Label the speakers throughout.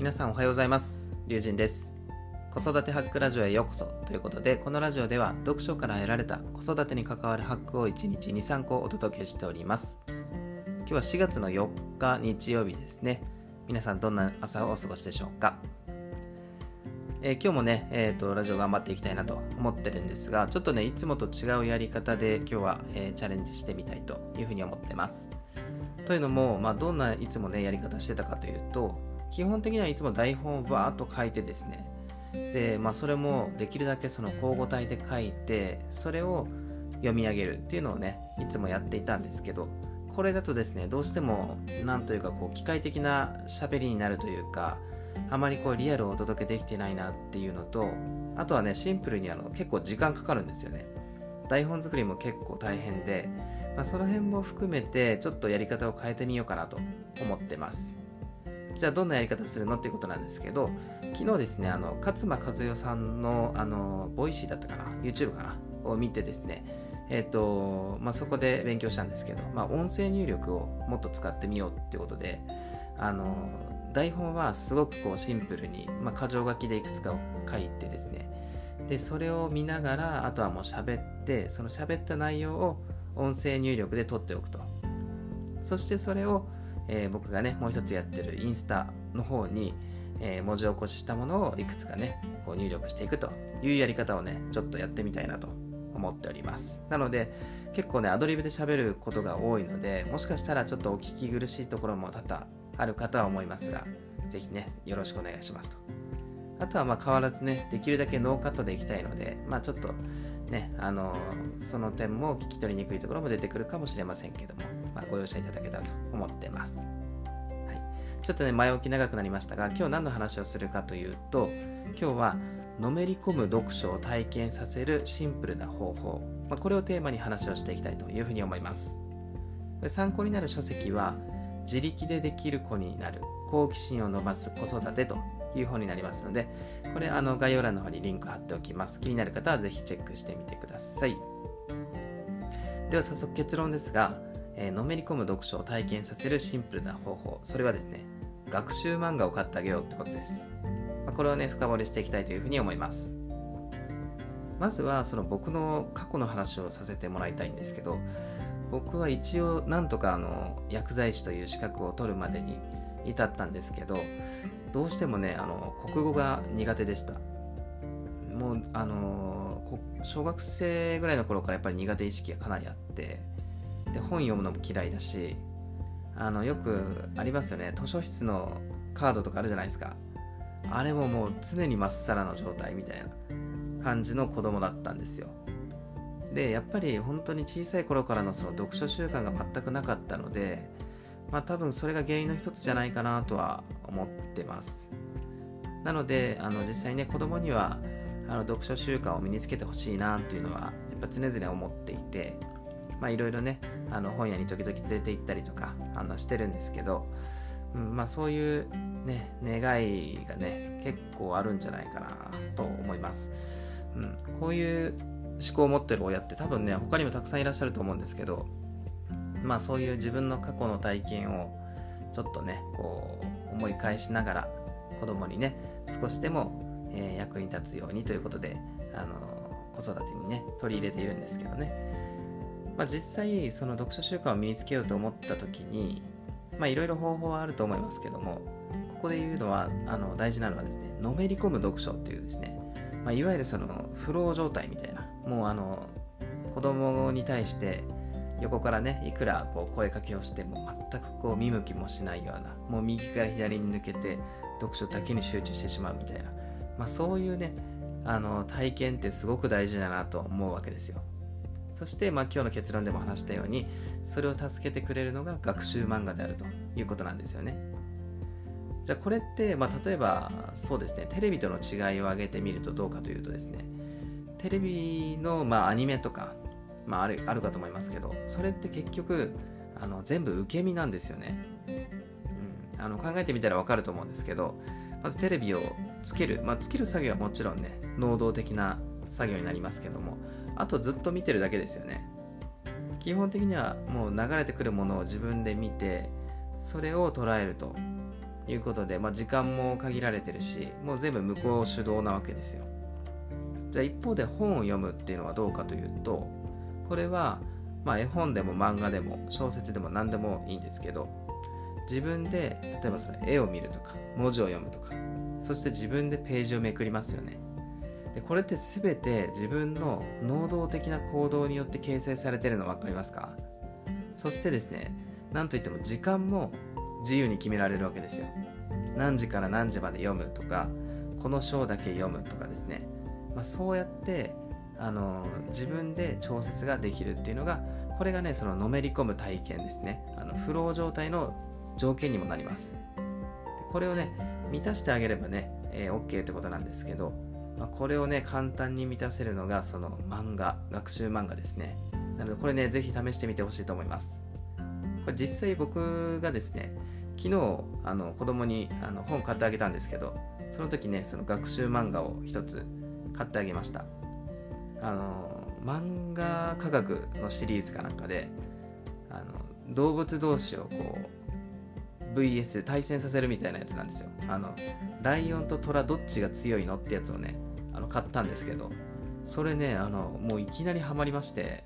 Speaker 1: 皆さんおはようございます。龍神です。子育てハックラジオへようこそということでこのラジオでは読書から得られた子育てに関わるハックを1日23個お届けしております。今日は4月の4日日曜日ですね。皆さんどんな朝をお過ごしでしょうか？えー、今日もね、えーと、ラジオ頑張っていきたいなと思ってるんですが、ちょっとね、いつもと違うやり方で今日は、えー、チャレンジしてみたいというふうに思ってます。というのも、まあ、どんないつもね、やり方してたかというと、基本的にはいつも台本をバーっと書いてですね、で、まあ、それもできるだけその交互体で書いて、それを読み上げるっていうのをね、いつもやっていたんですけど、これだとですね、どうしても、なんというか、こう、機械的な喋りになるというか、あまりこうリアルをお届けできてないなっていうのとあとはねシンプルにあの結構時間かかるんですよね。台本作りも結構大変で、まあ、その辺も含めてちょっとやり方を変えてみようかなと思ってます。じゃあどんなやり方するのっていうことなんですけど昨日ですねあの勝間和代さんのあのボイシーだったかな YouTube かなを見てですねえっ、ー、とまあ、そこで勉強したんですけど、まあ、音声入力をもっと使ってみようっていうことであの台本はすごくこうシンプルに、まあ、箇条書きでいくつかを書いてですねでそれを見ながらあとはもう喋ってその喋った内容を音声入力で取っておくと。そしてそれを、えー、僕がねもう一つやってるインスタの方に、えー、文字起こししたものをいくつかねこう入力していくというやり方をねちょっとやってみたいなと思っておりますなので結構ねアドリブで喋ることが多いのでもしかしたらちょっとお聞き苦しいところも多々ある方は思いますが、ぜひね、よろしくお願いしますと。あとはまあ変わらずね、できるだけノーカットでいきたいので、まあちょっとね、あのその点も聞き取りにくいところも出てくるかもしれませんけども、ご容赦いただけたらと思ってます。はい、ちょっとね、前置き長くなりましたが、今日何の話をするかというと、今日はのめり込む読書を体験させるシンプルな方法、まあ、これをテーマに話をしていきたいというふうに思います。参考になる書籍は、自力でできる子になる好奇心を伸ばす子育てという本になりますのでこれあの概要欄の方にリンク貼っておきます気になる方はぜひチェックしてみてくださいでは早速結論ですが、えー、のめり込む読書を体験させるシンプルな方法。それはですね学習漫画を買ってあげようってことです、まあ、これをね深掘りしていきたいというふうに思います。まずはその僕の過去の話をさせてもらいたいんですけど僕は一応なんとかあの薬剤師という資格を取るまでに至ったんですけどどうしてもねあの国語が苦手でした。もうあの小学生ぐらいの頃からやっぱり苦手意識がかなりあってで本読むのも嫌いだしあのよくありますよね。図書室のカードとかあるじゃないですか。あれももう常にまっさらの状態みたいな感じの子供だったんですよ。でやっぱり本当に小さい頃からのその読書習慣が全くなかったのでまあ多分それが原因の一つじゃないかなとは思ってます。なのであの実際ね子供にはあの読書習慣を身につけてほしいなっていうのはやっぱ常々思っていてまあいろいろねあの本屋に時々連れて行ったりとかあのしてるんですけど、うん、まあそういうね願いがね結構あるんじゃないかなと思います、うん、こういう思考を持ってる親って多分ね他にもたくさんいらっしゃると思うんですけどまあそういう自分の過去の体験をちょっとねこう思い返しながら子供にね少しでも、えー、役に立つようにということであの子育てにね取り入れているんですけどね、まあ、実際その読書習慣を身につけようと思った時にいろいろ方法はあると思いますけどもここで言うのはあの大事なのはですねのめり込む読書っていうですねまあ、いわゆるそのフロー状態みたいなもうあの子供に対して横からねいくらこう声かけをしても全くこう見向きもしないようなもう右から左に抜けて読書だけに集中してしまうみたいな、まあ、そういうねあの体験ってすごく大事だなと思うわけですよ。そして、まあ、今日の結論でも話したようにそれを助けてくれるのが学習漫画であるということなんですよね。じゃあこれって、まあ、例えばそうですねテレビとの違いを挙げてみるとどうかというとですねテレビの、まあ、アニメとか、まあ、あるあるかと思いますけどそれって結局あの全部受け身なんですよね、うん、あの考えてみたら分かると思うんですけどまずテレビをつける、まあ、つける作業はもちろんね能動的な作業になりますけどもあとずっと見てるだけですよね。基本的にはもう流れてくるものを自分で見てそれを捉えるということで、まあ、時間も限られてるしもう全部向こう主導なわけですよ。じゃあ一方で本を読むっていうのはどうかというとこれは、まあ、絵本でも漫画でも小説でも何でもいいんですけど自分で例えばその絵を見るとか文字を読むとかそして自分でページをめくりますよね。でこれって全て自分の能動的な行動によって形成されてるの分かりますか？そしてですねなんといっても時間も自由に決められるわけですよ。何時から何時まで読むとかこの章だけ読むとかですね、まあ、そうやってあの自分で調節ができるっていうのがこれがねそののめり込む体験ですね。あのフロー状態の条件にもなります。これをね満たしてあげればね、えー、OK ってことなんですけど、まあ、これをね簡単に満たせるのがその漫画学習漫画ですね。なのでこれねぜひ試してみてほしいと思います。これ実際僕がですね昨日あの子供にあの本買ってあげたんですけどその時ねその学習漫画を一つ買ってあげました。あの漫画科学のシリーズかなんかであの動物同士をこう VS 対戦させるみたいなやつなんですよ。あのライオンとトラどっちが強いのってやつをねの買ったんですけどそれねあのもういきなりハマりまして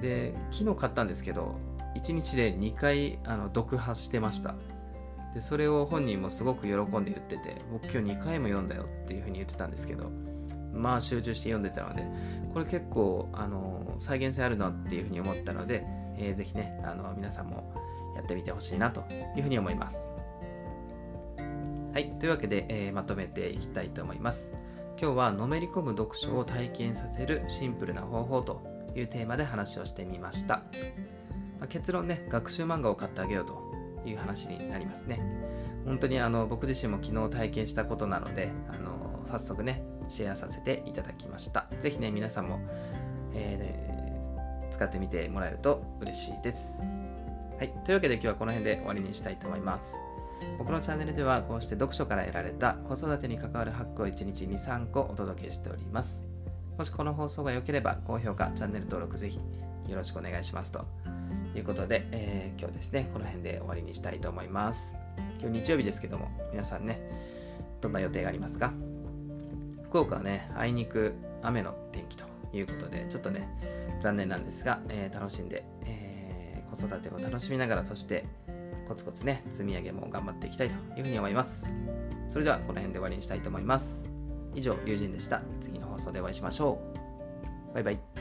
Speaker 1: で昨日買ったんですけど1日で2回あの読破してました。でそれを本人もすごく喜んで言ってて僕今日2回も読んだよっていう風に言ってたんですけどまあ集中して読んでたのでこれ結構あの再現性あるなっていう風に思ったので、えー、ぜひねあの皆さんもやってみてほしいなというふうに思います。はいというわけで、えー、まとめていきたいと思います。今日はのめり込む読書を体験させるシンプルな方法というテーマで話をしてみましたまあ、結論ね、学習漫画を買ってあげようという話になりますね。本当にあの僕自身も昨日体験したことなので、あの早速ね、シェアさせていただきました。ぜひね、皆さんも、えー、使ってみてもらえると嬉しいです。はい。というわけで今日はこの辺で終わりにしたいと思います。僕のチャンネルではこうして読書から得られた子育てに関わるハックを1日2、3個お届けしております。もしこの放送が良ければ高評価、チャンネル登録ぜひよろしくお願いしますということで、えー、今日ですね、この辺で終わりにしたいと思います。今日日曜日ですけども、皆さんね、どんな予定がありますか？福岡はね、あいにく雨の天気ということで、ちょっとね、残念なんですが、えー、楽しんで、えー、子育てを楽しみながら、そしてコツコツね、積み上げも頑張っていきたいというふうに思います。それでは、この辺で終わりにしたいと思います。以上、龍神でした。次の放送でお会いしましょう。バイバイ。